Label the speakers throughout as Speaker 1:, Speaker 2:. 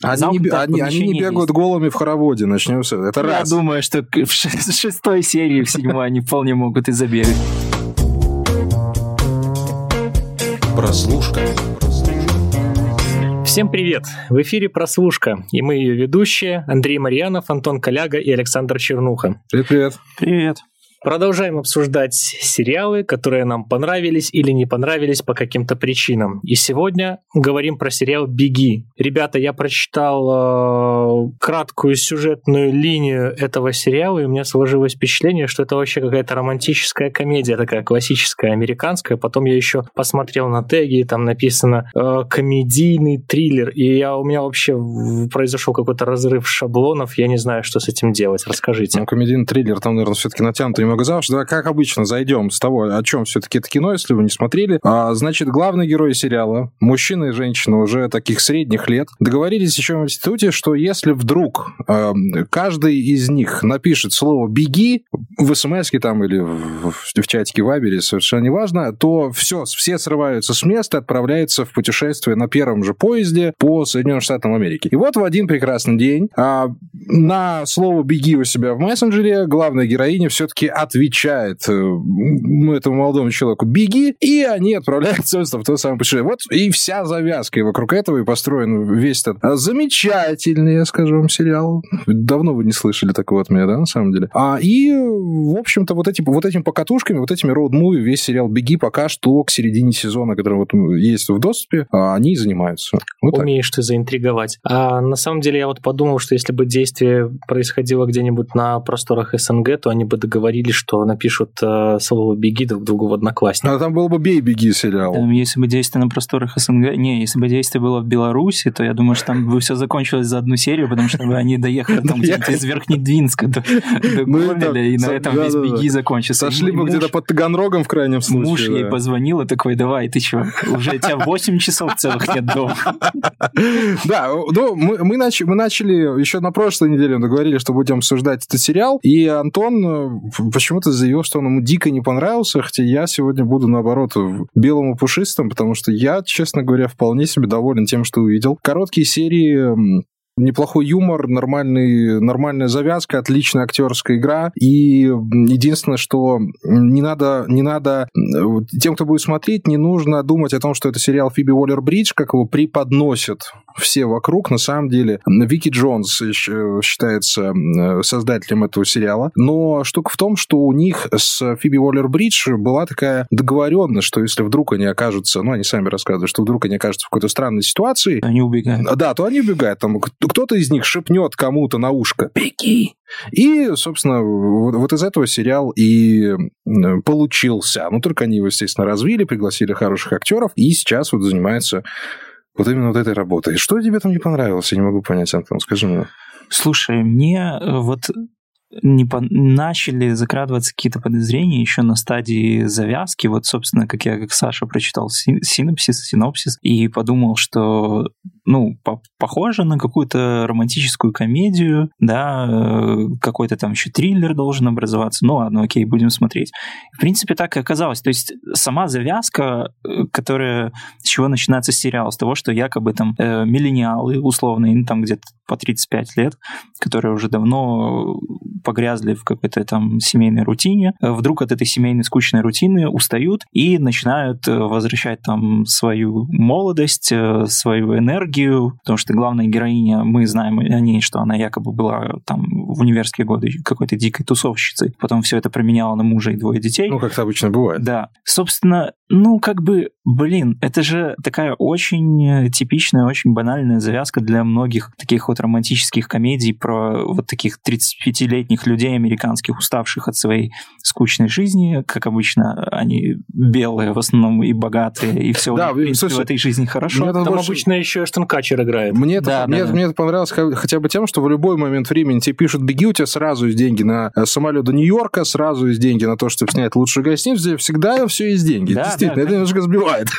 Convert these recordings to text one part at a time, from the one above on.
Speaker 1: Они, не, они, они не бегают есть. голыми в хороводе, начнем с этого. Это
Speaker 2: Я
Speaker 1: раз.
Speaker 2: думаю, что в шестой серии, в седьмой они вполне могут и забегать.
Speaker 3: Прослушка.
Speaker 2: Всем привет! В эфире «Прослушка», и мы ее ведущие Андрей Марьянов, Антон Коляга и Александр Чернуха.
Speaker 1: Привет-привет.
Speaker 2: Привет. Продолжаем обсуждать сериалы, которые нам понравились или не понравились по каким-то причинам. И сегодня говорим про сериал «Беги». Ребята, я прочитал э, краткую сюжетную линию этого сериала, и у меня сложилось впечатление, что это вообще какая-то романтическая комедия, такая классическая, американская. Потом я еще посмотрел на теги, там написано э, «комедийный триллер», и я, у меня вообще произошел какой-то разрыв шаблонов, я не знаю, что с этим делать. Расскажите.
Speaker 1: Ну, комедийный триллер, там, наверное, все-таки натянутый немного за уши. Давай, как обычно, зайдем с того, о чем все-таки это кино, если вы не смотрели. А, значит, главные герои сериала, мужчина и женщина уже таких средних лет, договорились еще в институте, что если вдруг э, каждый из них напишет слово «беги» в смс там или в, в, в чатике Вайбере, совершенно неважно, то все, все срываются с места, отправляются в путешествие на первом же поезде по Соединенным Штатам Америки. И вот в один прекрасный день а, на слово «беги» у себя в мессенджере главная героиня все-таки отвечает э, этому молодому человеку «беги», и они отправляются в то самое путешествие. Вот и вся завязка и вокруг этого и построен весь этот замечательный, я скажу вам, сериал. Давно вы не слышали такого от меня, да, на самом деле? А, и, в общем-то, вот, эти, вот этими покатушками, вот этими роуд-муви весь сериал «Беги» пока что к середине сезона, который вот есть в доступе, а, они занимаются.
Speaker 2: Вот Умеешь так. ты заинтриговать. А на самом деле я вот подумал, что если бы действие происходило где-нибудь на просторах СНГ, то они бы договорились, что напишут э, слово «беги» друг другу в одноклассниках.
Speaker 1: А там был бы «бей, беги» сериал.
Speaker 4: Там, если бы действие на просторах СНГ... Не, если бы действие было в Беларуси, то я думаю, что там бы все закончилось за одну серию, потому что бы они доехали там где-то из Верхнедвинска до, до ну Гомеля, и на этом весь «беги» закончился.
Speaker 1: Сошли бы где-то под Таганрогом в крайнем случае.
Speaker 4: Муж ей позвонил и такой, давай, ты что, уже у тебя 8 часов целых нет дома.
Speaker 1: Да, ну, мы, мы, начали, мы еще на прошлой неделе, договорились, что будем обсуждать этот сериал, и Антон э, почему-то заявил, что он ему дико не понравился, хотя я сегодня буду, наоборот, белым и пушистым, потому что я, честно говоря, вполне себе доволен тем, что увидел. Короткие серии неплохой юмор, нормальный, нормальная завязка, отличная актерская игра. И единственное, что не надо, не надо тем, кто будет смотреть, не нужно думать о том, что это сериал Фиби Уоллер-Бридж, как его преподносят все вокруг. На самом деле, Вики Джонс считается создателем этого сериала. Но штука в том, что у них с Фиби Уоллер-Бридж была такая договоренность, что если вдруг они окажутся, ну, они сами рассказывают, что вдруг они окажутся в какой-то странной ситуации...
Speaker 4: Они убегают.
Speaker 1: Да, то они убегают. Там кто-то из них шепнет кому-то на ушко «Беги!» И, собственно, вот, вот из этого сериал и получился. Ну, только они его, естественно, развили, пригласили хороших актеров, и сейчас вот занимается вот именно вот этой работой. Что тебе там не понравилось? Я не могу понять, Антон, скажи мне.
Speaker 4: Слушай, мне э, вот не по... начали закрадываться какие-то подозрения еще на стадии завязки. Вот, собственно, как я, как Саша, прочитал синопсис, синопсис и подумал, что, ну, по похоже на какую-то романтическую комедию, да, э, какой-то там еще триллер должен образоваться. Ну ладно, окей, будем смотреть. В принципе, так и оказалось. То есть сама завязка, э, которая с чего начинается сериал, с того, что якобы там э, миллениалы условные, ну, там где-то по 35 лет, которые уже давно погрязли в какой-то там семейной рутине, э, вдруг от этой семейной скучной рутины устают и начинают э, возвращать там свою молодость, э, свою энергию, потому что главная героиня, мы знаем о ней, что она якобы была там в университетские годы какой-то дикой тусовщицей, потом все это променяла на мужа и двое детей.
Speaker 1: Ну, как это обычно бывает.
Speaker 4: Да. Собственно, ну, как бы, блин, это же такая очень типичная, очень банальная завязка для многих таких вот романтических комедий про вот таких 35-летних людей американских, уставших от своей скучной жизни. Как обычно, они белые в основном и богатые, и все да, в, принципе, слушай, в этой жизни хорошо.
Speaker 2: Там больше... обычно еще Эштон Качер играет.
Speaker 1: Мне, это, да, мне, да. мне это понравилось хотя бы тем, что в любой момент времени тебе пишут, беги, у тебя сразу есть деньги на э, самолет до Нью-Йорка, сразу есть деньги на то, чтобы снять лучшую гостиницу, всегда все есть деньги. Да, Действительно, да, это немножко сбивает.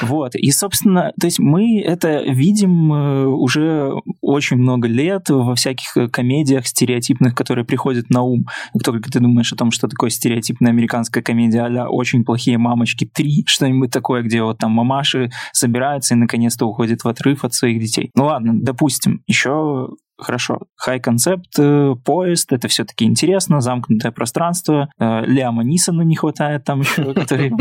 Speaker 4: Вот, и, собственно, то есть мы это видим э, уже очень много лет во всяких комедиях, стереотипных которые приходят на ум, как только ты думаешь о том, что такое стереотипная американская комедия а «Очень плохие мамочки 3», что-нибудь такое, где вот там мамаши собираются и наконец-то уходят в отрыв от своих детей. Ну ладно, допустим, еще Хорошо. High концепт, э, поезд, это все-таки интересно, замкнутое пространство. Э, Лиама Нисона не хватает там еще, который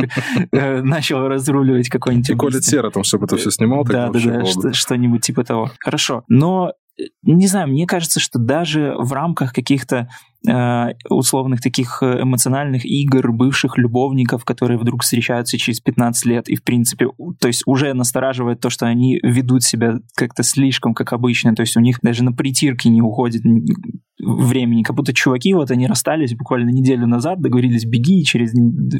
Speaker 4: э, начал разруливать какой-нибудь... И
Speaker 1: Коля Сера там, чтобы это все снимал.
Speaker 4: Да, да, да, что-нибудь типа того. Хорошо. Но не знаю, мне кажется, что даже в рамках каких-то Э, условных таких э, эмоциональных игр бывших любовников, которые вдруг встречаются через 15 лет, и, в принципе, то есть уже настораживает то, что они ведут себя как-то слишком, как обычно, то есть у них даже на притирки не уходит времени, как будто чуваки, вот они расстались буквально неделю назад, договорились, беги, и через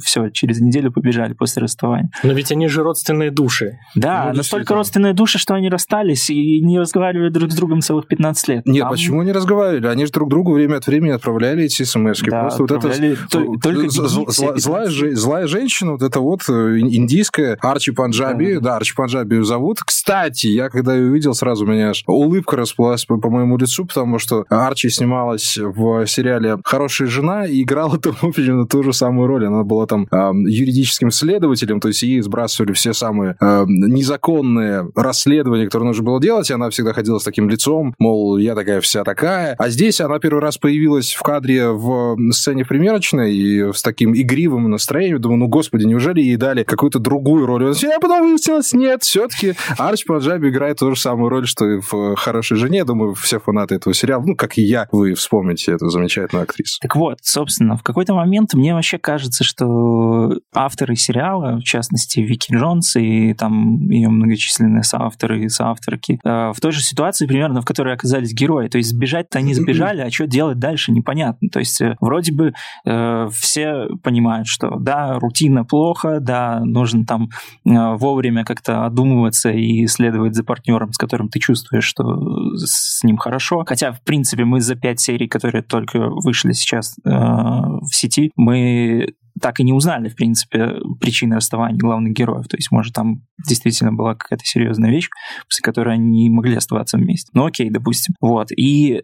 Speaker 4: все, через неделю побежали после расставания.
Speaker 2: Но ведь они же родственные души.
Speaker 4: Да, ну, настолько родственные души, что они расстались и не разговаривали друг с другом целых 15 лет.
Speaker 1: Нет, Там... почему они разговаривали? Они же друг другу время от времени отправляли эти смс да, Просто вот это... Только злая, злая женщина, вот это вот э, индийская, Арчи Панджаби, да, да Арчи Панджаби зовут. Кстати, я когда ее увидел, сразу у меня аж улыбка расплылась по, по моему лицу, потому что Арчи с снималась в сериале «Хорошая жена» и играла там именно ту же самую роль. Она была там э, юридическим следователем, то есть ей сбрасывали все самые э, незаконные расследования, которые нужно было делать, и она всегда ходила с таким лицом, мол, я такая вся такая. А здесь она первый раз появилась в кадре в сцене примерочной и с таким игривым настроением. Думаю, ну, господи, неужели ей дали какую-то другую роль? Я потом выяснилось, нет, все-таки Арч Панджаби играет ту же самую роль, что и в «Хорошей жене». Думаю, все фанаты этого сериала, ну, как и я, вы вспомните эту замечательную актрису.
Speaker 4: Так вот, собственно, в какой-то момент мне вообще кажется, что авторы сериала, в частности, Вики Джонс и там ее многочисленные соавторы и соавторки, э, в той же ситуации примерно, в которой оказались герои. То есть сбежать-то они сбежали, а что делать дальше, непонятно. То есть э, вроде бы э, все понимают, что да, рутина плохо, да, нужно там э, вовремя как-то одумываться и следовать за партнером, с которым ты чувствуешь, что с ним хорошо. Хотя, в принципе, мы за пять серий, которые только вышли сейчас э, в сети, мы так и не узнали, в принципе, причины расставания главных героев. То есть, может, там действительно была какая-то серьезная вещь, после которой они не могли оставаться вместе. Ну, окей, допустим. Вот. И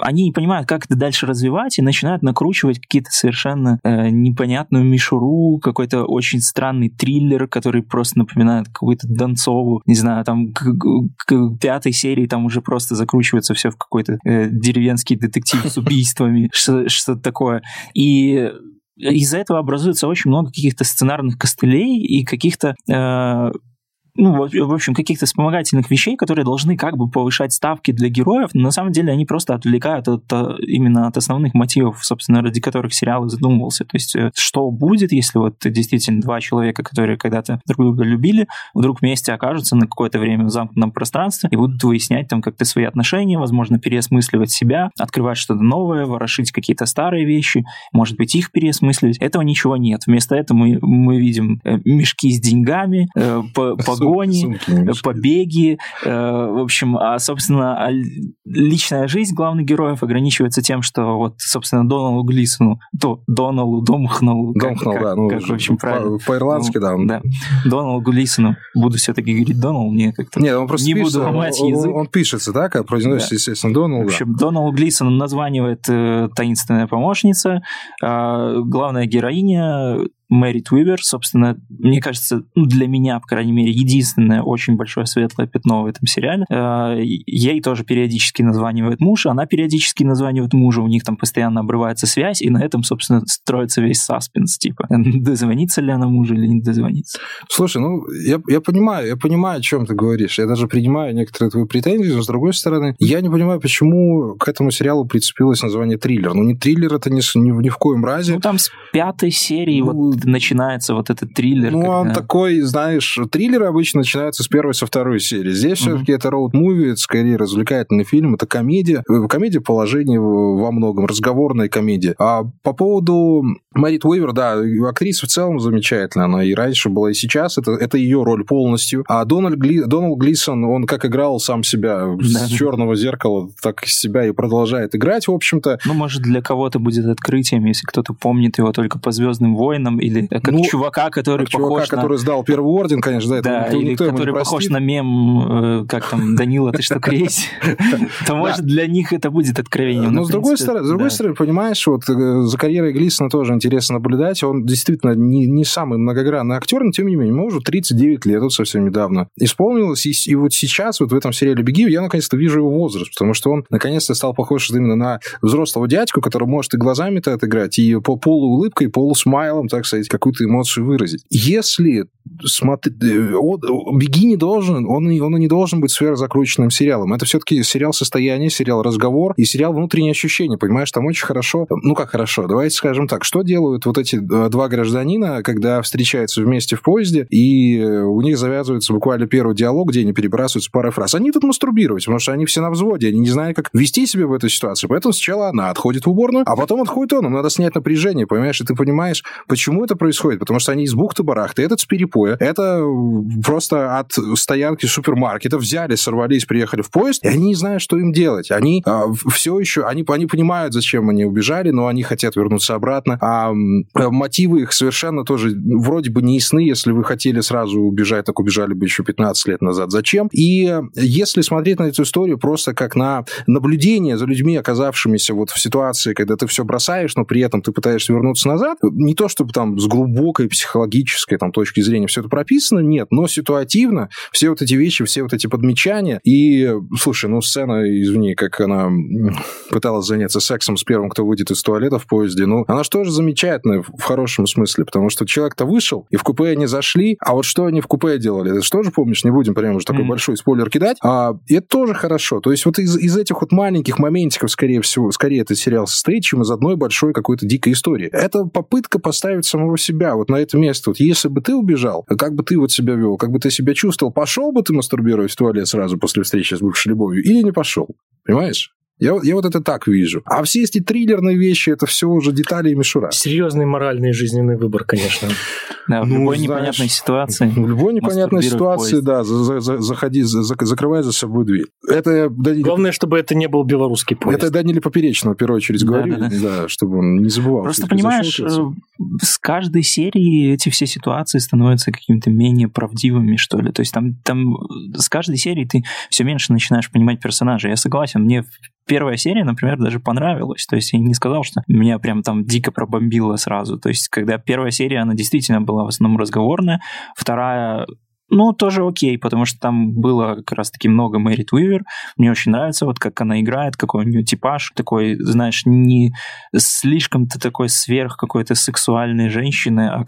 Speaker 4: они не понимают, как это дальше развивать, и начинают накручивать какие-то совершенно э, непонятную мишуру, какой-то очень странный триллер, который просто напоминает какую-то Донцову. Не знаю, там к, к пятой серии там уже просто закручивается все в какой-то э, деревенский детектив с убийствами, что-то такое. И из-за этого образуется очень много каких-то сценарных костылей и каких-то э, ну, в общем, каких-то вспомогательных вещей, которые должны как бы повышать ставки для героев, но на самом деле они просто отвлекают от, э, именно от основных мотивов, собственно, ради которых сериал задумывался. То есть, э, что будет, если вот действительно два человека, которые когда-то друг друга любили, вдруг вместе окажутся на какое-то время в замкнутом пространстве и будут выяснять там как-то свои отношения, возможно, переосмысливать себя, открывать что-то новое, ворошить какие-то старые вещи, может быть, их переосмысливать. Этого ничего нет. Вместо этого мы, мы видим э, мешки с деньгами, по, по погони, побеги. Э, в общем, а, собственно, а личная жизнь главных героев ограничивается тем, что вот, собственно, Доналу Глисону, то Доналу Домхнеллу,
Speaker 1: Домхнелл, да, ну,
Speaker 4: как, в общем, правильно.
Speaker 1: По-ирландски, да.
Speaker 4: да. Доналу Глисону. Буду все-таки говорить Донал, мне как-то
Speaker 1: Нет, он просто
Speaker 4: не
Speaker 1: пишется,
Speaker 4: буду ломать
Speaker 1: он,
Speaker 4: язык.
Speaker 1: Он, он пишется, да, как произносится, да. естественно, Донал,
Speaker 4: В общем, да. Доналу Глисону названивает э, таинственная помощница, э, главная героиня Мэри Твивер, собственно, мне кажется, ну, для меня, по крайней мере, единственное очень большое светлое пятно в этом сериале. Э, ей тоже периодически названивает муж, она периодически названивает мужа, у них там постоянно обрывается связь, и на этом, собственно, строится весь саспенс, типа, дозвонится ли она мужу или не дозвонится.
Speaker 1: Слушай, ну, я, я понимаю, я понимаю, о чем ты говоришь, я даже принимаю некоторые твои претензии, но, с другой стороны, я не понимаю, почему к этому сериалу прицепилось название триллер. Ну, не триллер, это ни, ни, ни в коем разе.
Speaker 4: Ну, там с пятой серии ну, вот начинается вот этот триллер.
Speaker 1: Ну, когда... он такой, знаешь, триллеры обычно начинаются с первой, со второй серии. Здесь mm-hmm. все-таки это роуд-муви, это скорее развлекательный фильм, это комедия. Э, комедия положения во многом, разговорная комедия. А по поводу Мэрит Уивер, да, актриса в целом замечательная. Она и раньше была, и сейчас. Это, это ее роль полностью. А Дональд, Гли... Дональд Глисон, он как играл сам себя да. с черного зеркала, так себя и продолжает играть, в общем-то.
Speaker 4: Ну, может, для кого-то будет открытием, если кто-то помнит его только по Звездным войнам или или как
Speaker 1: Ну,
Speaker 4: чувака, который
Speaker 1: Чувака,
Speaker 4: похож на...
Speaker 1: который сдал первый орден, конечно, да, это
Speaker 4: Да,
Speaker 1: никто,
Speaker 4: или
Speaker 1: никто
Speaker 4: который похож на мем, э, как там, Данила, ты что, крейсь? То, может, для них это будет откровением.
Speaker 1: Но
Speaker 4: в
Speaker 1: с другой стороны, с другой стороны, понимаешь, вот э, за карьерой Глисона тоже интересно наблюдать. Он действительно не, не самый многогранный актер, но тем не менее, ему уже 39 лет, вот совсем недавно исполнилось. И, и вот сейчас, вот в этом сериале «Беги», я наконец-то вижу его возраст, потому что он наконец-то стал похож именно на взрослого дядьку, который может и глазами-то отыграть, и по полуулыбкой, полусмайлом, так сказать, какую-то эмоцию выразить. Если смотри, «Беги» не должен, он, он не должен быть сверхзакрученным сериалом. Это все-таки сериал состояния, сериал разговор и сериал внутренние ощущения, понимаешь? Там очень хорошо, ну как хорошо, давайте скажем так, что делают вот эти э, два гражданина, когда встречаются вместе в поезде, и э, у них завязывается буквально первый диалог, где они перебрасываются парой фраз. Они тут мастурбировать, потому что они все на взводе, они не знают, как вести себя в этой ситуации. Поэтому сначала она отходит в уборную, а потом отходит он. Им надо снять напряжение, понимаешь? И ты понимаешь, почему это происходит. Потому что они из бухты-барахты, этот с перепоя, это э, просто от стоянки супермаркета взяли, сорвались, приехали в поезд, и они не знают, что им делать. Они все еще, они, они понимают, зачем они убежали, но они хотят вернуться обратно. А э, мотивы их совершенно тоже вроде бы не ясны. Если вы хотели сразу убежать, так убежали бы еще 15 лет назад. Зачем? И э, если смотреть на эту историю просто как на наблюдение за людьми, оказавшимися вот в ситуации, когда ты все бросаешь, но при этом ты пытаешься вернуться назад, не то чтобы там с глубокой психологической там, точки зрения все это прописано, нет, но ситуативно все вот эти вещи, все вот эти подмечания. И, слушай, ну сцена, извини, как она пыталась заняться сексом с первым, кто выйдет из туалета в поезде, ну, она же тоже замечательная в хорошем смысле, потому что человек-то вышел, и в купе они зашли, а вот что они в купе делали, это же помнишь, не будем прямо уже такой
Speaker 4: Мгм.
Speaker 1: большой спойлер кидать, а, это тоже хорошо. То есть вот из, из этих вот маленьких моментиков, скорее всего, скорее этот сериал состоит, чем из одной большой какой-то дикой истории. Это попытка поставить самого себя вот на это место. Вот если бы ты убежал, как бы ты вот себя вел, как бы ты себя чувствовал, пошел бы ты мастурбировать в туалет сразу после встречи с бывшей любовью или не пошел? Понимаешь? Я, вот- я вот это так вижу. А все эти триллерные вещи, это все уже детали и мишура.
Speaker 2: Серьезный моральный и жизненный выбор, конечно.
Speaker 4: Да, в
Speaker 1: Ну,
Speaker 4: любой
Speaker 1: знаешь,
Speaker 4: непонятной ситуации.
Speaker 1: В любой непонятной ситуации,
Speaker 4: поезд.
Speaker 1: да, за- за- за- заходи, за- за- закрывай за собой дверь. Это Даниле,
Speaker 2: Главное, чтобы это не был белорусский поезд.
Speaker 1: это Даниле Поперечного, в первую очередь, говорю,
Speaker 4: Да-да-да.
Speaker 1: да, чтобы он не забывал.
Speaker 4: Просто понимаешь, э, с каждой серии эти все ситуации становятся какими-то менее правдивыми, что ли. То есть там, там с каждой серии ты все меньше начинаешь понимать персонажа. Я согласен, мне первая серия, например, даже понравилась. То есть я не сказал, что меня прям там дико пробомбило сразу. То есть когда первая серия, она действительно была в основном разговорная, вторая ну, тоже окей, потому что там было как раз-таки много Мэрит Уивер. Мне очень нравится, вот как она играет, какой у нее типаж, такой, знаешь, не слишком-то такой сверх какой-то сексуальной женщины, а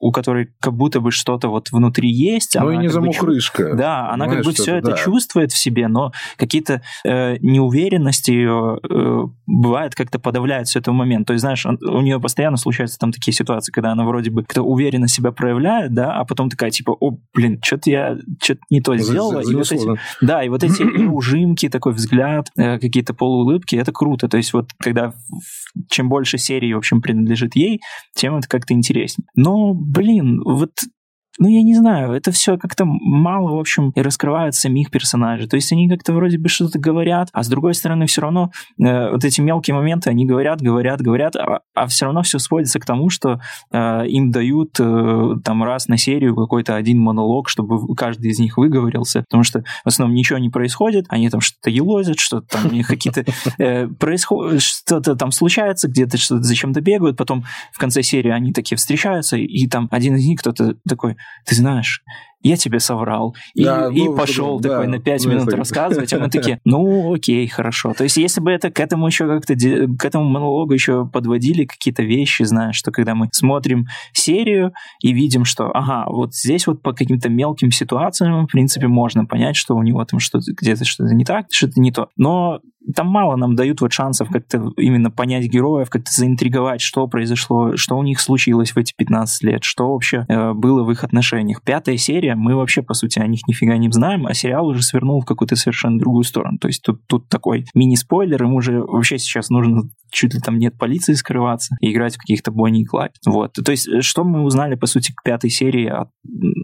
Speaker 4: у которой как будто бы что-то вот внутри есть.
Speaker 1: Ну и не
Speaker 4: как бы
Speaker 1: замухрышка.
Speaker 4: да, она как бы все
Speaker 1: это, да.
Speaker 4: чувствует в себе, но какие-то э, неуверенности ее э, бывает как-то подавляет с этого момента. То есть, знаешь, он- у нее постоянно случаются там такие ситуации, когда она вроде бы как-то уверенно себя проявляет, да, а потом такая типа, о, блин, что-то я что-то не то сделала.
Speaker 1: за-
Speaker 4: и вот эти, да, и вот эти ужимки, такой взгляд, э, какие-то полуулыбки, это круто. То есть вот когда в- чем больше серий, в общем, принадлежит ей, тем это как-то интереснее. Но, блин, вот ну, я не знаю, это все как-то мало, в общем, и раскрывает самих персонажей. То есть они как-то вроде бы что-то говорят, а с другой стороны все равно э, вот эти мелкие моменты, они говорят, говорят, говорят, а, все равно все сводится к тому, что э, им дают э, там раз на серию какой-то один монолог, чтобы каждый из них выговорился, потому что в основном ничего не происходит, они там что-то елозят, что-то там какие-то э, происходит, что-то там случается, где-то что-то зачем-то бегают, потом в конце серии они такие встречаются, и там один из них кто-то такой, ты знаешь, я тебе соврал. И,
Speaker 1: Да,
Speaker 4: и
Speaker 1: ну,
Speaker 4: пошел
Speaker 1: да,
Speaker 4: такой на 5
Speaker 1: ну,
Speaker 4: минут
Speaker 1: это-
Speaker 4: рассказывать, а мы такие, ну окей, хорошо. То есть если бы это к этому еще как-то, к этому монологу еще подводили какие-то вещи, знаешь, что когда мы смотрим серию и видим, что, ага, вот здесь вот по каким-то мелким ситуациям, в принципе, можно понять, что у него там что-то, где-то что-то не так, что-то не то. Но там мало нам дают вот шансов как-то именно понять героев, как-то заинтриговать, что произошло, что у них случилось в эти 15 лет, что вообще э, было в их отношениях. Пятая серия, мы вообще, по сути, о них нифига не знаем, а сериал уже свернул в какую-то совершенно другую сторону. То есть тут, тут такой мини-спойлер, им уже вообще сейчас нужно чуть ли там нет полиции скрываться и играть в каких-то Бонни и Клайд. Вот. То есть э, что мы узнали, по сути, к пятой серии от,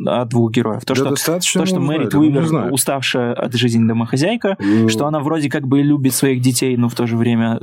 Speaker 4: от двух героев? То,
Speaker 1: Да
Speaker 4: что,
Speaker 1: достаточно
Speaker 4: то, что
Speaker 1: ну, не
Speaker 4: Уивер, уставшая от жизни домохозяйка,
Speaker 1: Э,
Speaker 4: что она вроде как бы любит своих детей, но в то же время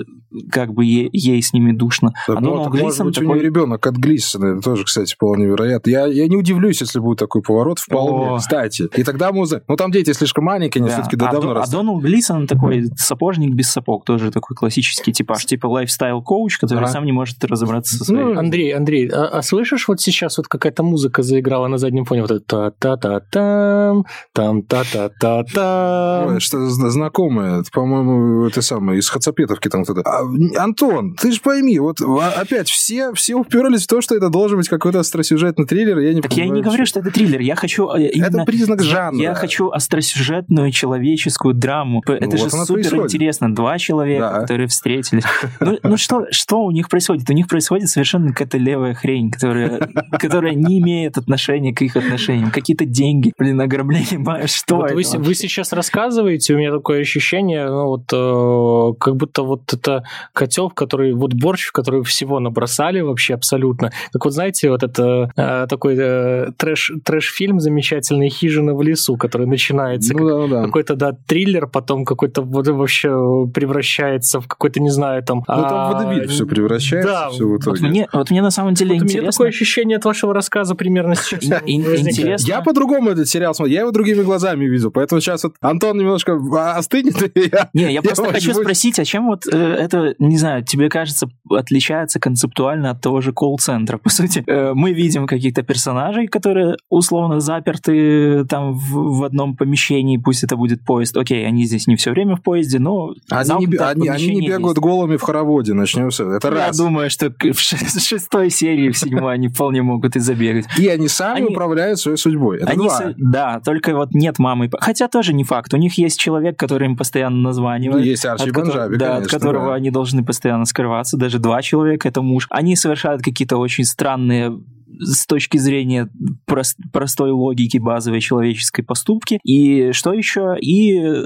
Speaker 4: как бы ей, ей с ними душно.
Speaker 1: Так
Speaker 4: а
Speaker 1: вот,
Speaker 4: Дональд
Speaker 1: так может
Speaker 4: Глисон
Speaker 1: быть, у
Speaker 4: такой...
Speaker 1: нее ребенок от Глисона. Тоже, кстати, вполне вероятно. Я, я не удивлюсь, если будет такой поворот, вполне,
Speaker 4: О.
Speaker 1: кстати. И тогда мы узнаем. Ну, там дети слишком маленькие, они
Speaker 4: Да.
Speaker 1: все-таки
Speaker 4: а,
Speaker 1: давно
Speaker 4: До- а. Дональд Глисон такой сапожник без сапог, тоже такой классический типаж, типа lifestyle-коуч, который
Speaker 1: Ага.
Speaker 4: сам не может разобраться со своей...
Speaker 1: Ну,
Speaker 2: Андрей, Андрей, а, а слышишь, вот сейчас вот какая-то музыка заиграла на заднем фоне, вот это та-та-та-там, там та-та-та-там.
Speaker 1: Что зна- знакомое, это, по-моему, это самое, из Хацапетовки там кто-то. А, Антон, ты же пойми, вот а, опять все, все уперлись в то, что это должен быть какой-то остросюжетный триллер, я не
Speaker 4: Так я и не
Speaker 1: понимаю,
Speaker 4: говорю,
Speaker 1: что-
Speaker 4: что это триллер, я хочу
Speaker 1: Это
Speaker 4: именно...
Speaker 1: признак жанра.
Speaker 4: Я хочу остросюжетную человеческую драму. Это
Speaker 1: Ну,
Speaker 4: же
Speaker 1: вот
Speaker 4: супер
Speaker 1: происходит.
Speaker 4: интересно. Два человека,
Speaker 1: Да.
Speaker 4: которые встретились. Ну, ну что, что у них происходит? У них происходит совершенно какая-то левая хрень, которая, которая не имеет отношения к их отношениям. Какие-то деньги, блин, ограбление, что
Speaker 2: Вот
Speaker 4: это
Speaker 2: вы, вы сейчас рассказываете, у меня такое ощущение, ну вот э, как будто вот это котел, в который вот борщ, в который всего набросали вообще абсолютно. Как вот знаете, вот это э, такой э, трэш трэш-фильм замечательный "Хижина в лесу", который начинается
Speaker 1: Ну да, ну да.
Speaker 2: какой-то да триллер, потом какой-то вот вообще превращается в какой-то не знаю там.
Speaker 1: Ну, там в водевиль все превращается,
Speaker 2: да,
Speaker 1: все в
Speaker 4: Вот
Speaker 1: итоге.
Speaker 4: мне, вот мне на самом деле
Speaker 2: Вот у меня
Speaker 4: интересно.
Speaker 2: такое ощущение от вашего рассказа примерно сейчас.
Speaker 4: Интересно.
Speaker 1: Я по-другому этот сериал смотрю, я его другими глазами видел, поэтому сейчас вот Антон немножко а, остынет, и я...
Speaker 4: Не, я просто хочу спросить, а чем вот э, это, не знаю, тебе кажется, отличается концептуально от того же колл-центра? По сути, э, мы видим каких-то персонажей, которые условно заперты там в, одном помещении, пусть это будет поезд. Окей, они здесь не все время в поезде, но
Speaker 1: Они не, бегают голыми в хороводе, начнем с этого. Это
Speaker 4: Я
Speaker 1: раз.
Speaker 4: думаю, что в шестой серии, в седьмой они вполне могут и забегать.
Speaker 1: И они сами
Speaker 4: Они-
Speaker 1: управляют своей судьбой. Это
Speaker 4: Они
Speaker 1: два.
Speaker 4: с- да, только вот нет мамы. Хотя тоже не факт. У них есть человек, который им постоянно
Speaker 1: Ну,
Speaker 4: названивает.
Speaker 1: есть Арчи
Speaker 4: от которого-
Speaker 1: Банджаби,
Speaker 4: да,
Speaker 1: конечно,
Speaker 4: от которого
Speaker 1: да.
Speaker 4: они должны постоянно скрываться. Даже два человека, это муж. Они совершают какие-то очень странные с точки зрения прос- простой логики базовой человеческой поступки. И что еще? И э,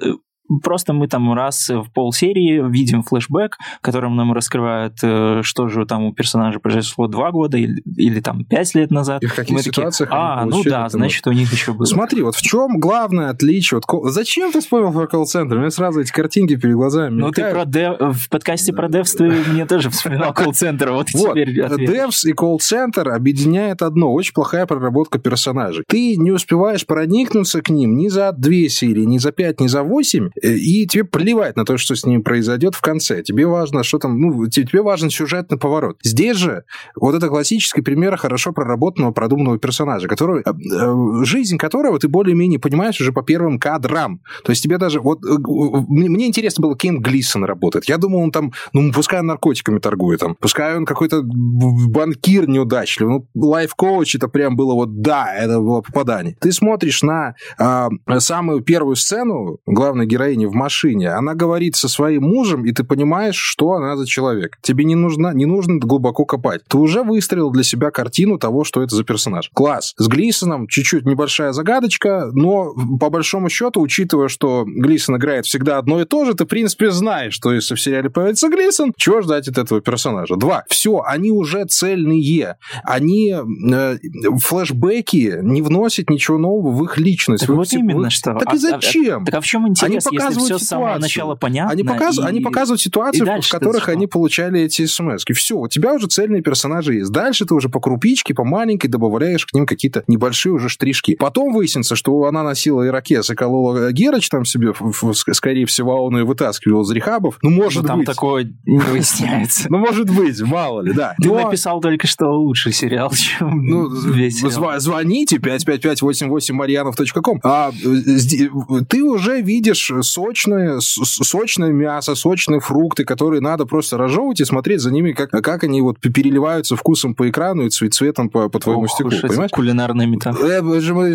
Speaker 4: Просто мы там раз в полсерии видим флешбэк, которым нам раскрывают, э, что же там у персонажа произошло два года или, или там пять лет назад.
Speaker 1: И в каких
Speaker 4: Мы такие,
Speaker 1: ситуациях они
Speaker 4: А, ну да, значит, у них еще было.
Speaker 1: Смотри, вот в чем главное отличие? Вот Зачем ты вспомнил про колл-центр? У меня сразу эти картинки перед глазами.
Speaker 4: Ну, ты про дев... в подкасте про девс ты мне тоже вспоминал колл-центр, вот
Speaker 1: Вот,
Speaker 4: теперь ответ.
Speaker 1: Devs и колл-центр объединяет одно, очень плохая проработка персонажей. Ты не успеваешь проникнуться к ним ни за две серии, ни за пять, ни за восемь, и тебе плевать на то, что с ними произойдет в конце. Тебе важно, что там, ну, те- тебе важен сюжетный поворот. Здесь же вот это классический пример хорошо проработанного, продуманного персонажа, который, э, э, жизнь которого ты более-менее понимаешь уже по первым кадрам. То есть тебе даже, вот, э, э, мне, интересно было, кем Глисон работает. Я думал, он там, ну, пускай он наркотиками торгует, там, пускай он какой-то банкир неудачливый, ну, лайф-коуч, это прям было вот, да, это было попадание. Ты смотришь на а, самую первую сцену главной героини в машине, она говорит со своим мужем, и ты понимаешь, что она за человек. Тебе не нужно, не нужно глубоко копать. Ты уже выстроил для себя картину того, что это за персонаж. Класс. С Глисоном чуть-чуть небольшая загадочка, но по большому счету, учитывая, что Глисон играет всегда одно и то же, ты, в принципе, знаешь, что если в сериале появится Глисон, чего ждать от этого персонажа. Два. Все, они уже цельные. Они э, флешбеки не вносят ничего нового в их личность.
Speaker 4: Так
Speaker 1: в их
Speaker 4: вот именно
Speaker 1: их-
Speaker 4: что.
Speaker 1: Так
Speaker 4: А-
Speaker 1: и зачем?
Speaker 4: Так а в чем интерес, если
Speaker 1: показывают
Speaker 4: все с самого
Speaker 1: ситуацию.
Speaker 4: начала понятно?
Speaker 1: Они, показ...
Speaker 4: и-
Speaker 1: они показывают ситуации,
Speaker 4: и
Speaker 1: в которых они получали эти смс. И все, у тебя уже цельные персонажи есть. Дальше ты уже по крупичке, по маленькой добавляешь к ним какие-то небольшие уже штришки. Потом выяснится, что она носила ирокез и колола Герыч там себе, скорее всего, он ее вытаскивал из рехабов. Ну, может
Speaker 4: Ну, там
Speaker 1: быть.
Speaker 4: такое не выясняется.
Speaker 1: Ну, может быть, мало ли, да.
Speaker 4: Ты
Speaker 1: Но-
Speaker 4: написал только что лучший сериал, чем
Speaker 1: Ну,
Speaker 4: весь
Speaker 1: звоните 55588marianов.com. А, э, сди- ты уже видишь сочное, сочное мясо, сочные фрукты, которые надо просто разжевывать и смотреть за ними, как, как они вот переливаются вкусом по экрану и цвет- цветом по, по твоему
Speaker 4: Ох
Speaker 1: стеклу, понимаешь?
Speaker 4: Кулинарная метафора.
Speaker 1: Э, мы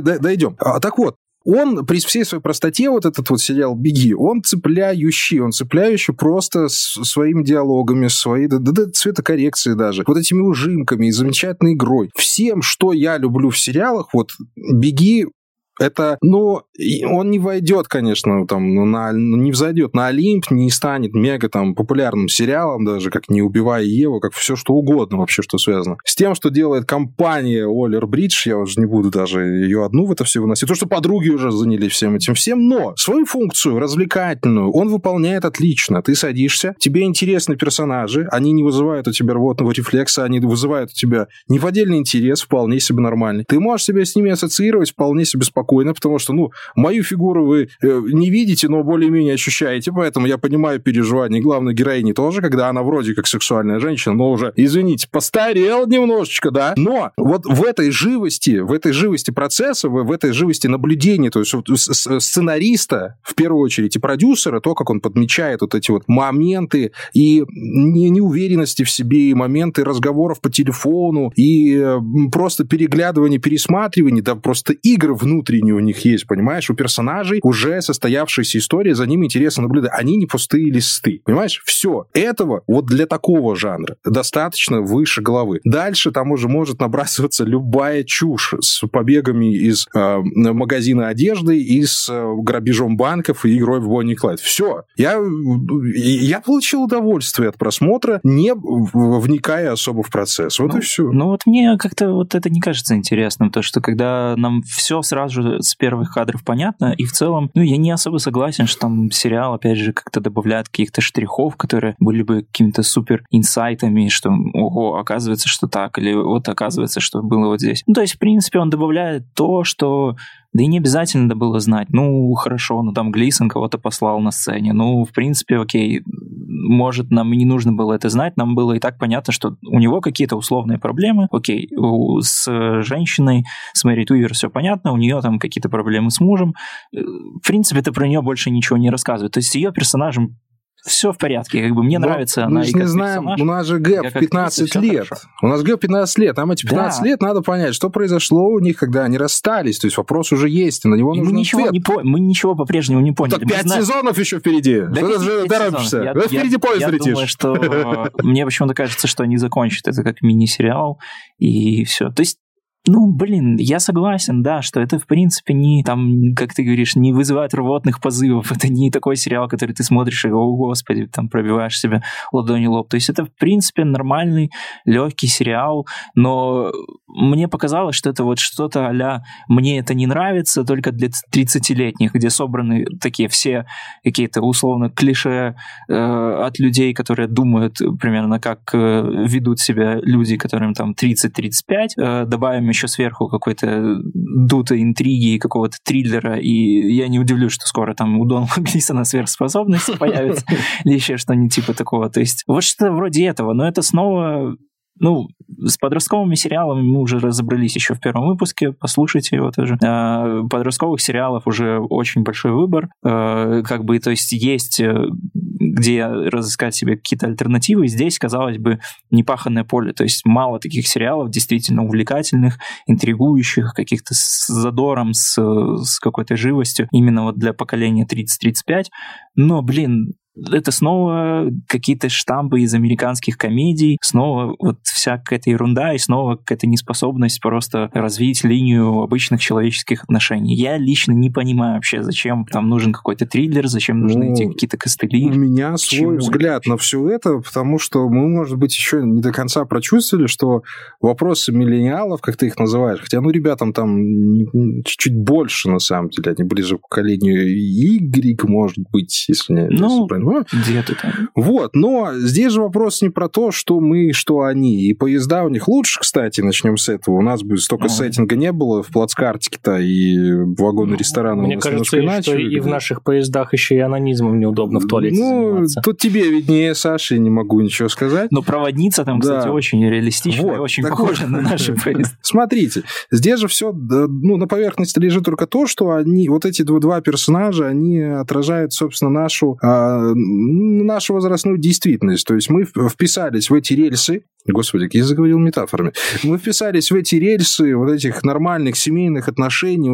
Speaker 1: до- дойдем. А, так вот, он при всей своей простоте, вот этот вот сериал «Беги», он цепляющий, он цепляющий просто своими диалогами, своей да, да, да, цветокоррекцией даже, вот этими ужимками и замечательной игрой. Всем, что я люблю в сериалах, вот «Беги» Это, ну, он не войдет, конечно, там, на, не взойдет на Олимп, не станет мега там популярным сериалом даже, как «Не убивая Еву», как все что угодно вообще, что связано. С тем, что делает компания Олер Бридж, я уже не буду даже ее одну в это все выносить. То, что подруги уже занялись всем этим всем, но свою функцию развлекательную он выполняет отлично. Ты садишься, тебе интересны персонажи, они не вызывают у тебя рвотного рефлекса, они вызывают у тебя неподдельный интерес, вполне себе нормальный. Ты можешь себя с ними ассоциировать вполне себе спокойно, потому что, ну, мою фигуру вы э, не видите, но более-менее ощущаете, поэтому я понимаю переживания главной героини тоже, когда она вроде как сексуальная женщина, но уже, извините, постарел немножечко, да? Но вот в этой живости, в этой живости процесса, в, этой живости наблюдения, то есть сценариста, в первую очередь, и продюсера, то, как он подмечает вот эти вот моменты и неуверенности в себе, и моменты разговоров по телефону, и просто переглядывание, пересматривание, да просто игры внутренние у них есть, понимаешь? У персонажей уже состоявшаяся история, за ними интересно наблюдать. Они не пустые листы, понимаешь? Все. Этого вот для такого жанра достаточно выше головы. Дальше там уже может набрасываться любая чушь с побегами из э, магазина одежды и с э, грабежом банков и игрой в Бонни Клайд. Все. Я, я получил удовольствие от просмотра, не вникая особо в процесс. Вот
Speaker 4: ну,
Speaker 1: и все.
Speaker 4: Ну вот мне как-то вот это не кажется интересным, то, что когда нам все сразу же с первых кадров понятно, и в целом, ну, я не особо согласен, что там сериал, опять же, как-то добавляет каких-то штрихов, которые были бы какими-то супер инсайтами, что, ого, оказывается, что так, или вот оказывается, что было вот здесь. Ну, то есть, в принципе, он добавляет то, что да и не обязательно надо было знать. Ну, хорошо, ну там Глисон кого-то послал на сцене. Ну, в принципе, окей, может, нам и не нужно было это знать. Нам было и так понятно, что у него какие-то условные проблемы. Окей, с женщиной, с Мерритт Уивер все понятно, у нее там какие-то проблемы с мужем. Э, в принципе, это про нее больше ничего не рассказывает. То есть ее персонажем все в порядке. Как бы мне Но нравится
Speaker 1: мы же не знаем, у нас же gap 15 лет. Хорошо. У нас gap 15 лет. Нам эти 15 да. лет надо понять, что произошло у них, когда они расстались. То есть вопрос уже есть, и на него нужно
Speaker 4: мы ничего, не по... мы ничего по-прежнему не поняли.
Speaker 1: Так 5 знаем... сезонов еще впереди. Да что же торопишься? Я, впереди я, поезд
Speaker 4: я
Speaker 1: летишь.
Speaker 4: думаю, что мне почему-то кажется, что они закончат это как мини-сериал, и все. То есть ну, блин, я согласен, да, что это, в принципе, не, там, как ты говоришь, не вызывает рвотных позывов. Это не такой сериал, который ты смотришь и, о, господи, там, пробиваешь себе ладонью лоб. То есть это, в принципе, нормальный, легкий сериал, но мне показалось, что это вот что-то а «мне это не нравится» только для 30-летних, где собраны такие все какие-то, условно, клише э, от людей, которые думают примерно, как э, ведут себя люди, которым там 30-35. Э, добавим еще сверху какой-то дутой интриги и какого-то триллера, и я не удивлюсь, что скоро там у Дональда Глисона сверхспособности появится или еще что-нибудь типа такого. То есть вот что-то вроде этого, но это снова ну, с подростковыми сериалами мы уже разобрались еще в первом выпуске, послушайте его тоже. А, подростковых сериалов уже очень большой выбор, а, как бы, то есть есть э, где разыскать себе какие-то альтернативы. Здесь, казалось бы, непаханное поле, то есть мало таких сериалов действительно увлекательных, интригующих, каких-то с задором, с, с какой-то живостью, именно вот для поколения 30-35. Но, блин, это снова какие-то штампы из американских комедий, снова вот вся какая-то ерунда и снова какая-то неспособность просто развить линию обычных человеческих отношений. Я лично не понимаю вообще, зачем там нужен какой-то триллер, зачем нужны ну, эти какие-то костыли.
Speaker 1: У меня свой взгляд на все это, потому что мы, может быть, еще не до конца прочувствовали, что вопросы миллениалов, как ты их называешь, хотя, ну, ребятам там чуть-чуть больше, на самом деле, они ближе к поколению Y, может быть, если не
Speaker 4: ну, ну, Где ты там?
Speaker 1: Вот, но здесь же вопрос не про то, что мы, что они. И поезда у них лучше, кстати, начнем с этого. У нас бы столько ну. сеттинга не было в плацкартике-то, и вагоны ну, ресторана
Speaker 2: Мне кажется, иначе. что и в наших поездах еще и анонизмом неудобно в туалете
Speaker 1: Ну,
Speaker 2: заниматься.
Speaker 1: тут тебе виднее, Саша, я не могу ничего сказать.
Speaker 4: Но проводница там, кстати, да. очень реалистичная, вот, очень похожа вот. на наши поезда.
Speaker 1: Смотрите, здесь же все, ну, на поверхности лежит только то, что они, вот эти два персонажа, они отражают, собственно, нашу а, нашу возрастную действительность. То есть мы вписались в эти рельсы, Господи, я заговорил метафорами. Мы вписались в эти рельсы вот этих нормальных семейных отношений,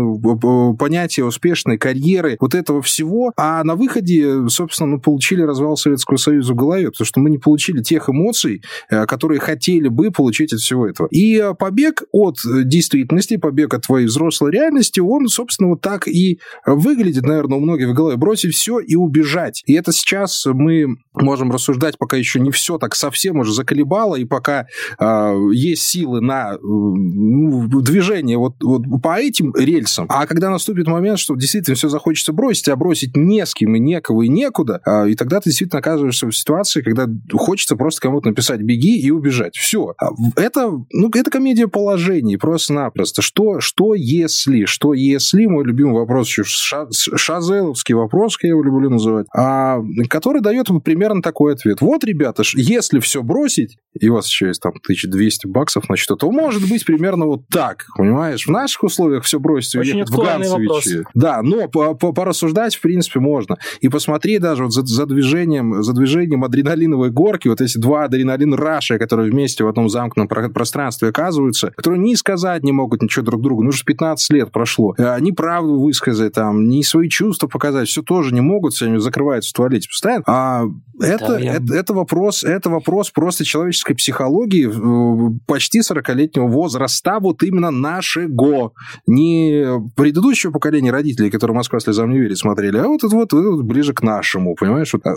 Speaker 1: понятия успешной карьеры, вот этого всего, а на выходе, собственно, мы получили развал Советского Союза в голове, потому что мы не получили тех эмоций, э, которые хотели бы получить от всего этого. И э, побег от действительности, побег от твоей взрослой реальности, он, собственно, вот так и выглядит, наверное, у многих в голове. Бросить все и убежать. И это сейчас мы можем рассуждать, пока еще не все так совсем уже заколебало, и пока э, есть силы на ну, движение вот, вот по этим рельсам. А когда наступит момент, что действительно все захочется бросить, а бросить не с кем и некого и некуда, э, и тогда ты действительно оказываешься в ситуации, когда хочется просто кому-то написать «беги» и убежать. Все. А это, ну, это комедия положений, просто-напросто. Что, что если? Что если? Мой любимый вопрос, еще ша, шазеловский вопрос, как я его люблю называть, а, который дает примерно такой ответ. Вот, ребята, если все бросить, и вас есть там 1200 баксов на счету, то может быть примерно вот так, понимаешь? В наших условиях все бросить и уехать в Ганцевичи. Да, но порассуждать, в принципе, можно. И посмотри даже вот за, за движением, за движением адреналиновой горки, вот эти два адреналин раша, которые вместе в одном замкнутом пространстве оказываются, которые ни сказать не могут ничего друг другу. Ну, уже 15 лет прошло. Э, ни правду высказать, там, ни свои чувства показать, все тоже не могут, все они закрываются в туалете постоянно. А это, да, я... это, это, вопрос, это вопрос просто человеческой психологии э, почти 40-летнего возраста, вот именно нашего. Не предыдущего поколения родителей, которые «Москва слезам не верит» смотрели, а вот это вот, вот ближе к нашему, понимаешь? Вот, а,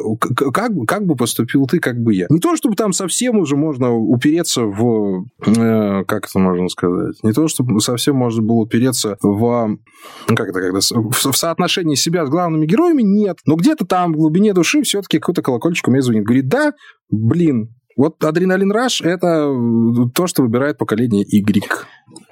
Speaker 1: как, как бы поступил ты, как бы я. Не то, чтобы там совсем уже можно упереться в... Э, как это можно сказать? Не то, чтобы совсем можно было упереться в... Как это когда? В, в соотношении себя с главными героями, нет. Но где-то там в глубине души все-таки какой-то колокольчик у меня звонит. Говорит, да, блин, вот адреналин раш – это то, что выбирает поколение Y.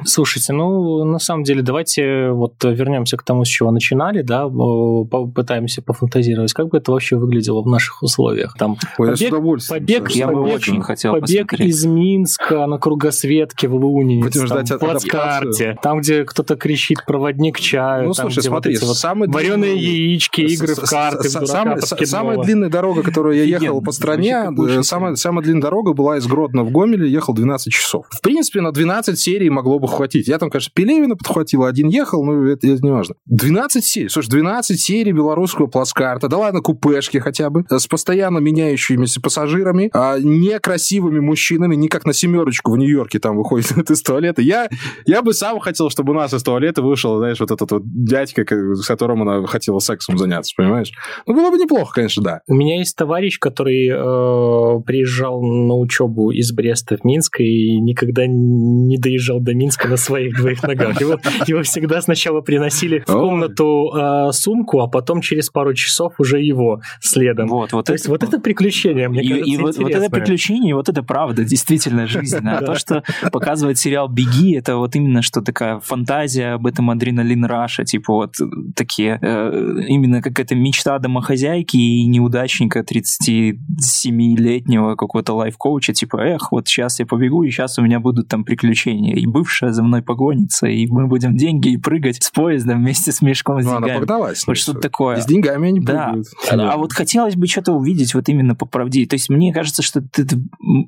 Speaker 2: Слушайте, ну, на самом деле, давайте вот вернемся к тому, с чего начинали, да, попытаемся пофантазировать, как бы это вообще выглядело в наших условиях. Там
Speaker 1: Ой, побег, побег,
Speaker 4: я побег, бы очень хотел
Speaker 2: побег из Минска на кругосветке в Луне, Будем ждать в плацкарте, там, где кто-то кричит «проводник чаю»,
Speaker 1: ну,
Speaker 2: там,
Speaker 1: слушай,
Speaker 2: где
Speaker 1: смотри,
Speaker 2: вот самый вареные длинный... яички, игры в карты,
Speaker 1: самая, самая длинная дорога, которую я ехал по стране, э, самая, самая длинная дорога была из Гродно в Гомеле, ехал 12 часов. В принципе, на 12 серий могло бы хватить. Я там, конечно, Пелевина подхватил, один ехал, но это, это не важно. 12 серий. Слушай, 12 серий белорусского плацкарта. Да ладно, купешки хотя бы. С постоянно меняющимися пассажирами, а, некрасивыми мужчинами, не как на семерочку в Нью-Йорке там выходит из туалета. Я, я бы сам хотел, чтобы у нас из туалета вышел, знаешь, вот этот вот дядька, с которым она хотела сексом заняться, понимаешь? Ну, было бы неплохо, конечно, да.
Speaker 2: У меня есть товарищ, который э, приезжал на учебу из Бреста в Минск и никогда не доезжал до Минска на своих двоих ногах. Его, его всегда сначала приносили в комнату э, сумку, а потом через пару часов уже его следом.
Speaker 4: Вот, вот
Speaker 2: То это, есть вот это приключение, мне
Speaker 4: и,
Speaker 2: кажется,
Speaker 4: и вот, вот это приключение, вот это правда, действительно жизненно. А то, что показывает сериал «Беги», это вот именно что такая фантазия об этом адреналин раша, типа вот такие, э, именно какая-то мечта домохозяйки и неудачника 37-летнего какого-то лайф-коуча, типа, эх, вот сейчас я побегу, и сейчас у меня будут там приключения. И бывшая за мной погонится, и мы будем деньги и прыгать с поездом вместе с мешком с ну, деньгами.
Speaker 1: она погналась.
Speaker 4: Вот что-то такое.
Speaker 1: С деньгами они
Speaker 4: да. прыгают. А, а вот хотелось бы что-то увидеть вот именно по правде. То есть мне кажется, что это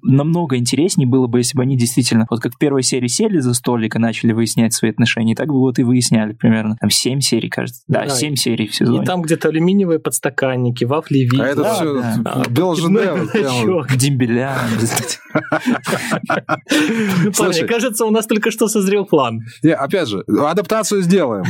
Speaker 4: намного интереснее было бы, если бы они действительно, вот как в первой серии сели за столик и начали выяснять свои отношения, так бы вот и выясняли примерно. Там 7 серий, кажется. Да, да 7 серий в сезоне.
Speaker 2: И там где-то алюминиевые подстаканники, вафли вид.
Speaker 1: А это да, все да.
Speaker 4: Дембеля.
Speaker 2: Мне кажется, у нас только что созрел план.
Speaker 1: Не, опять же, адаптацию сделаем.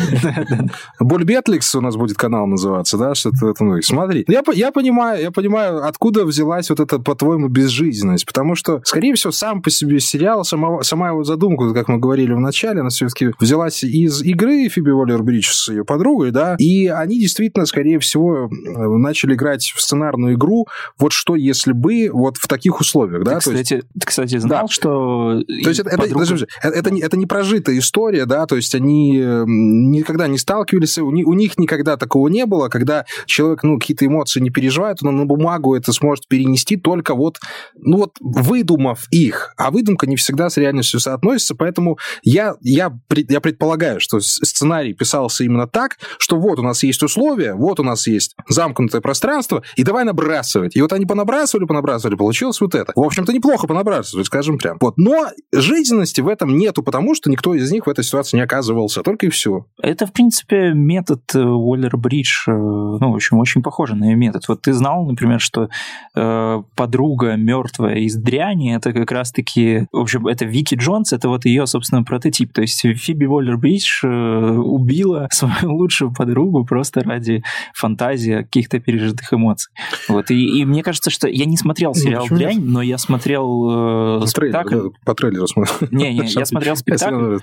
Speaker 1: Бульбетликс у нас будет канал называться, да, что-то ну, смотри. Я, я понимаю, я понимаю, откуда взялась вот эта, по-твоему, безжизненность, потому что, скорее всего, сам по себе сериал, сама, сама его задумка, как мы говорили в начале, она все-таки взялась из игры Фиби Уоллер-Бридж с ее подругой, да, и они действительно, скорее всего, начали играть в сценарную игру, вот что если бы вот в таких условиях, да?
Speaker 4: Ты, кстати,
Speaker 1: есть...
Speaker 4: ты, кстати, знал, да. что...
Speaker 1: То есть это, подруга... это, это, это, это не прожитая история, да, то есть они никогда не сталкивались, у них, у них никогда такого не было, когда человек, ну, какие-то эмоции не переживает, он на бумагу это сможет перенести только вот, ну вот, выдумав их, а выдумка не всегда с реальностью соотносится, поэтому я, я, я предполагаю, что сценарий писался именно так, что вот у нас есть условия, вот у нас есть замкнутое пространство, и давай набрасывать. И вот они понабрасывали, понабрасывали, получилось вот это. В общем-то, неплохо понабрасывать, скажем прям. Вот. Но жизненности в этом нету, потому что никто из них в этой ситуации не оказывался, только и все.
Speaker 4: Это, в принципе, метод Уоллер-Бридж, э, ну, в общем, очень похоже на ее метод. Вот ты знал, например, что э, подруга мертвая из дряни, это как раз-таки, в общем, это Вики Джонс, это вот ее, собственно, прототип. То есть Фиби Уоллер-Бридж э, убила свою лучшую подругу просто ради фантазии каких-то пережитых эмоций. Вот. И, и мне кажется, что я не смотрел ну, сериал ну, «Дрянь», но я смотрел э, спектакль. Трейлер,
Speaker 1: да, по трейлеру смотрел.
Speaker 4: Не, не, я смотрел спектакль,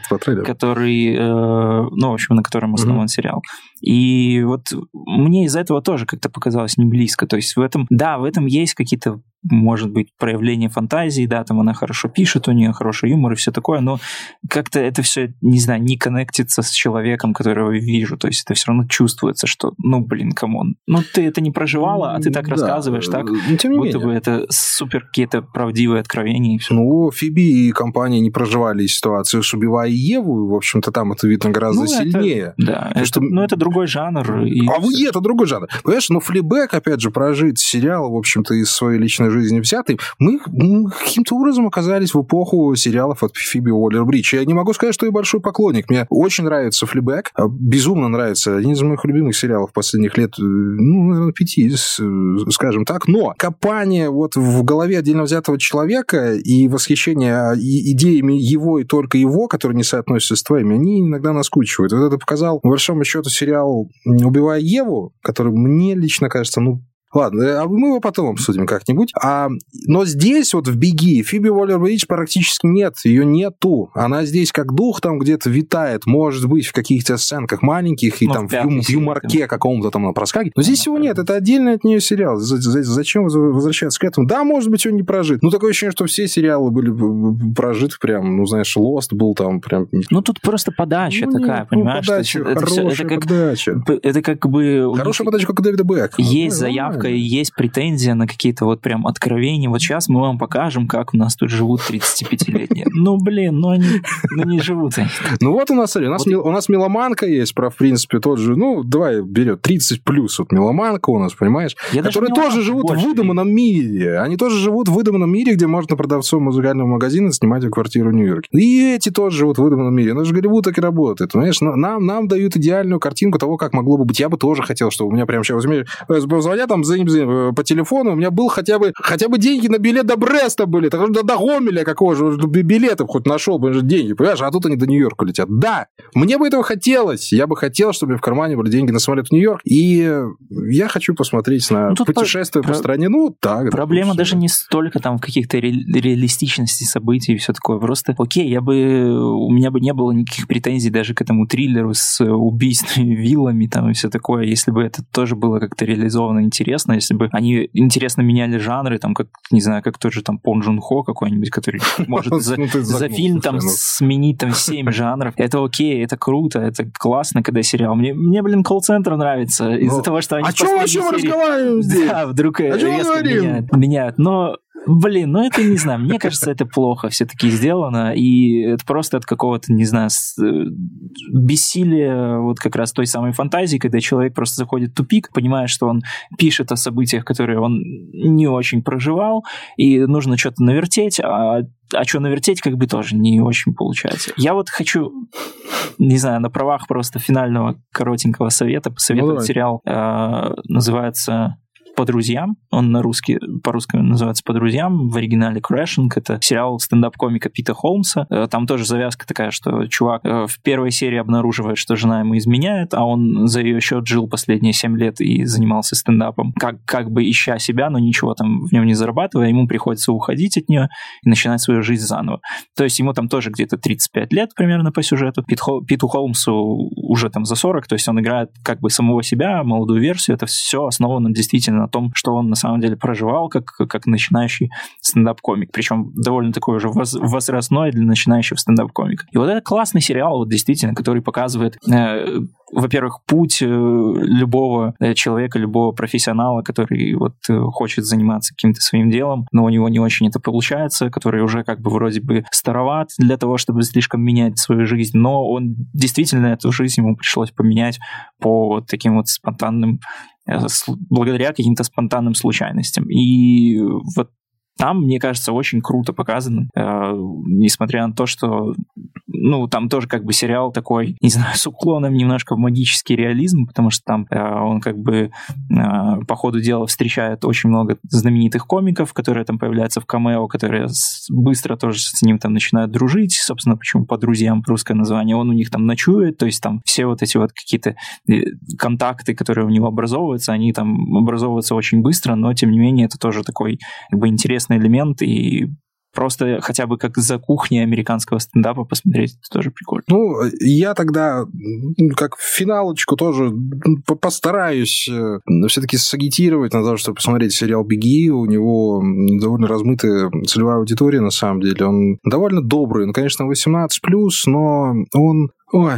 Speaker 4: который, э, ну, в общем, на котором основан сериал. И вот мне из-за этого тоже как-то показалось не близко. То есть в этом, да, в этом есть какие-то может быть, проявление фантазии, да, там она хорошо пишет, у нее хороший юмор и все такое, но как-то это все, не знаю, не коннектится с человеком, которого я вижу, то есть это все равно чувствуется, что, ну, блин, come on, ну, ты это не проживала, а ты так да, рассказываешь, так, но ну, тем не будто менее. бы это супер какие-то правдивые откровения и все.
Speaker 1: Ну, Фиби и компания не проживали ситуацию с «Убивая Еву», в общем-то, там это видно гораздо ну, сильнее.
Speaker 4: Это, да, это, что... ну, это другой жанр.
Speaker 1: И... А вы это другой жанр. Понимаешь, ну, флибэк, опять же, прожит сериал, в общем-то, из своей личной жизни взятый, мы, каким-то образом оказались в эпоху сериалов от Фиби Уоллер-Бридж. Я не могу сказать, что я большой поклонник. Мне очень нравится флибэк, а, безумно нравится. Один из моих любимых сериалов последних лет, э, ну, наверное, пяти, скажем так. Но копание вот в голове отдельно взятого человека и восхищение идеями его и только его, которые не соотносятся с твоими, они иногда наскучивают. Вот это показал, по большому счету, сериал «Убивая Еву», который мне лично кажется, ну, Ладно, э, а мы его потом обсудим как-нибудь. А, но здесь, вот в «Беги», Фиби Уоллер-Бридж практически нет, ее нету. Она здесь как дух там где-то витает, может быть, в каких-то сценках маленьких и ну, там в, ю- в юморке каком-то там на проскакивает. Но здесь его нет, это отдельный от нее сериал. Зачем возвращаться к этому? Да, может быть, он не прожит. Ну, такое ощущение, что все сериалы были прожиты прям, ну, знаешь, Lost был там прям...
Speaker 4: Ну, тут просто подача ну, такая, нет, ну, понимаешь?
Speaker 1: подача, это, хорошая это как, подача.
Speaker 4: Это как бы...
Speaker 1: Хорошая подача, как у Дэвида Бека.
Speaker 4: Есть заявка и есть претензия на какие-то вот прям откровения. Вот сейчас мы вам покажем, как у нас тут живут 35-летние. Ну, блин, ну они ну, не живут они.
Speaker 1: Ну вот у нас, смотри, у нас, вот... у нас меломанка есть, про, в принципе, тот же, ну, давай берет 30 плюс вот меломанка у нас, понимаешь? Я которые тоже живут в выдуманном мире. Они тоже живут в выдуманном мире, где можно продавцом музыкального магазина снимать квартиру в Нью-Йорке. И эти тоже живут в выдуманном мире. Ну, же Голливуд так и работает. Понимаешь, нам, нам дают идеальную картинку того, как могло бы быть. Я бы тоже хотел, чтобы у меня прям сейчас возьми, э, там, за Э, по телефону, у меня был хотя бы, хотя бы деньги на билет до Бреста были, так до, до Гомеля какого же, билетов хоть нашел бы деньги, понимаешь, а тут они до Нью-Йорка летят. Да, мне бы этого хотелось, я бы хотел, чтобы в кармане были деньги на самолет в Нью-Йорк, и я хочу посмотреть на ну, путешествие по, по стране, ну, так.
Speaker 4: Проблема допустим. даже не столько там в каких-то ре- реалистичности событий и все такое, просто, окей, я бы, у меня бы не было никаких претензий даже к этому триллеру с убийствами, виллами там и все такое, если бы это тоже было как-то реализовано интересно, если бы они интересно меняли жанры, там, как, не знаю, как тот же там Пон Джун Хо какой-нибудь, который может за, ну, за фильм там ну. сменить там семь жанров. Это окей, это круто, это классно, когда сериал. Мне, мне блин, колл-центр нравится из-за того, что они...
Speaker 1: А что вообще мы разговариваем здесь?
Speaker 4: Да, вдруг резко меняют, меняют. Но Блин, ну это не знаю, мне кажется, это плохо все-таки сделано, и это просто от какого-то, не знаю, э, бессилия вот как раз той самой фантазии, когда человек просто заходит в тупик, понимает, что он пишет о событиях, которые он не очень проживал, и нужно что-то навертеть, а а что навертеть, как бы тоже не очень получается. Я вот хочу, не знаю, на правах просто финального коротенького совета посоветовать ну, сериал, э, называется по друзьям. Он на русский, по-русски называется по друзьям. В оригинале Crashing. Это сериал стендап-комика Пита Холмса. Э, там тоже завязка такая, что чувак э, в первой серии обнаруживает, что жена ему изменяет, а он за ее счет жил последние 7 лет и занимался стендапом, как, как бы ища себя, но ничего там в нем не зарабатывая. Ему приходится уходить от нее и начинать свою жизнь заново. То есть ему там тоже где-то 35 лет примерно по сюжету. Пит Хол, Питу Холмсу уже там за 40, то есть он играет как бы самого себя, молодую версию. Это все основано действительно о том, что он на самом деле проживал как, как начинающий стендап-комик. Причем довольно такой уже возрастной для начинающего стендап-комика. И вот это классный сериал, вот действительно, который показывает э, во-первых, путь э, любого э, человека, любого профессионала, который вот э, хочет заниматься каким-то своим делом, но у него не очень это получается, который уже как бы вроде бы староват для того, чтобы слишком менять свою жизнь, но он действительно эту жизнь ему пришлось поменять по вот таким вот спонтанным благодаря каким-то спонтанным случайностям. И вот там, мне кажется, очень круто показано, э, несмотря на то, что, ну, там тоже как бы сериал такой, не знаю, с уклоном немножко в магический реализм, потому что там э, он как бы э, по ходу дела встречает очень много знаменитых комиков, которые там появляются в камео, которые с, быстро тоже с ним там начинают дружить, собственно, почему по друзьям русское название, он у них там ночует, то есть там все вот эти вот какие-то э, контакты, которые у него образовываются, они там образовываются очень быстро, но тем не менее это тоже такой как бы интересный интересный элемент, и просто хотя бы как за кухней американского стендапа посмотреть, это тоже прикольно.
Speaker 1: Ну, я тогда как финалочку тоже постараюсь э, все-таки сагитировать на то, чтобы посмотреть сериал «Беги». У него довольно размытая целевая аудитория, на самом деле. Он довольно добрый. Он, конечно, 18+, но он... Ой,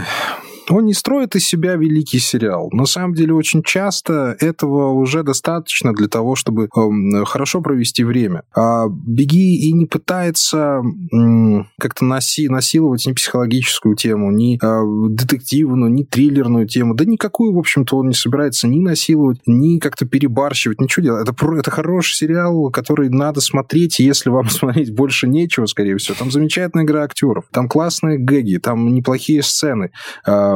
Speaker 1: он не строит из себя великий сериал. На самом деле, очень часто этого уже достаточно для того, чтобы э, хорошо провести время. А «Беги» и не пытается э, как-то наси насиловать ни психологическую тему, ни э, детективную, ни триллерную тему. Да никакую, в общем-то, он не собирается ни насиловать, ни как-то перебарщивать, ничего делать. Это, это хороший сериал, который надо смотреть, если вам смотреть больше нечего, скорее всего. Там замечательная игра актеров, там классные гэги, там неплохие сцены. А,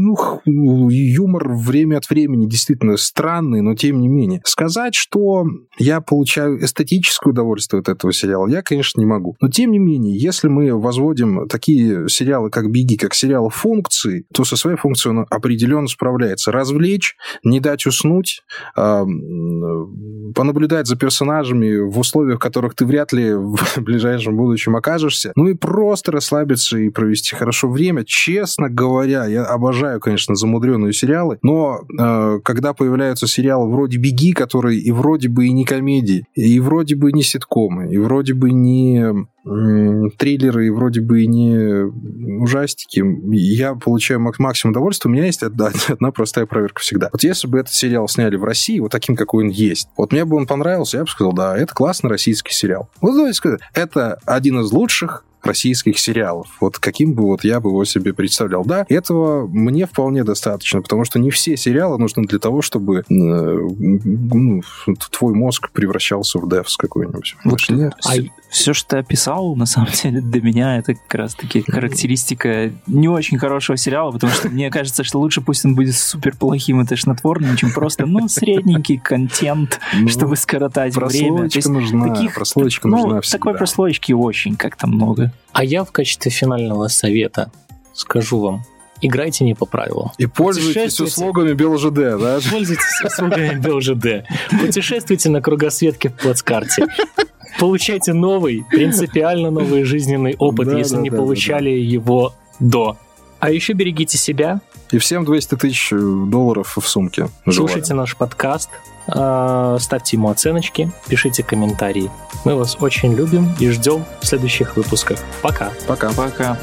Speaker 1: юмор время от времени действительно странный, но тем не менее. Сказать, что я получаю эстетическое удовольствие от этого сериала, я, конечно, не могу. Но тем не менее, если мы возводим такие сериалы, как «Беги», как сериалы функции, то со своей функцией он определенно справляется. Развлечь, не дать уснуть, а, понаблюдать за персонажами в условиях, в которых ты вряд ли в ближайшем будущем окажешься, ну и просто расслабиться и провести хорошо время. Честно говоря, я обожаю, конечно, замудренные сериалы, но э, когда появляются сериалы вроде «Беги», которые и вроде бы и не комедии, и вроде бы не ситкомы, и вроде бы не триллеры и вроде бы и не ужастики, я получаю максимум удовольствия. У меня есть одна, одна простая проверка всегда. Вот если бы этот сериал сняли в России, вот таким, какой он есть, вот мне бы он понравился, я бы сказал, да, это классный российский сериал. Вот давайте сказать, это один из лучших российских сериалов. Вот каким бы вот я бы его себе представлял. Да, этого мне вполне достаточно, потому что не все сериалы нужны для того, чтобы э, ну, твой мозг превращался в девс какой-нибудь.
Speaker 4: Вот, а все, что ты описал, на самом деле, для меня это как раз-таки характеристика не очень хорошего сериала, потому что мне кажется, что лучше пусть он будет супер плохим и тошнотворным, чем просто, ну, средненький контент, ну, чтобы скоротать время.
Speaker 1: Прослойка нужна, таких, прослойка ну, нужна всегда.
Speaker 4: Такой прослойки очень как-то много.
Speaker 2: А я в качестве финального совета скажу вам, играйте не по правилам.
Speaker 1: И пользуйтесь услугами БелЖД, да?
Speaker 2: Пользуйтесь услугами БелЖД. Путешествуйте на кругосветке в плацкарте. Получайте новый, принципиально новый жизненный опыт, да, если да, не да, получали да, да. его до. А еще берегите себя.
Speaker 1: И всем 200 тысяч долларов в сумке.
Speaker 2: Слушайте Желаю. наш подкаст, а, ставьте ему оценочки, пишите комментарии. Мы вас очень любим и ждем в следующих выпусках. Пока.
Speaker 1: Пока.
Speaker 4: Пока.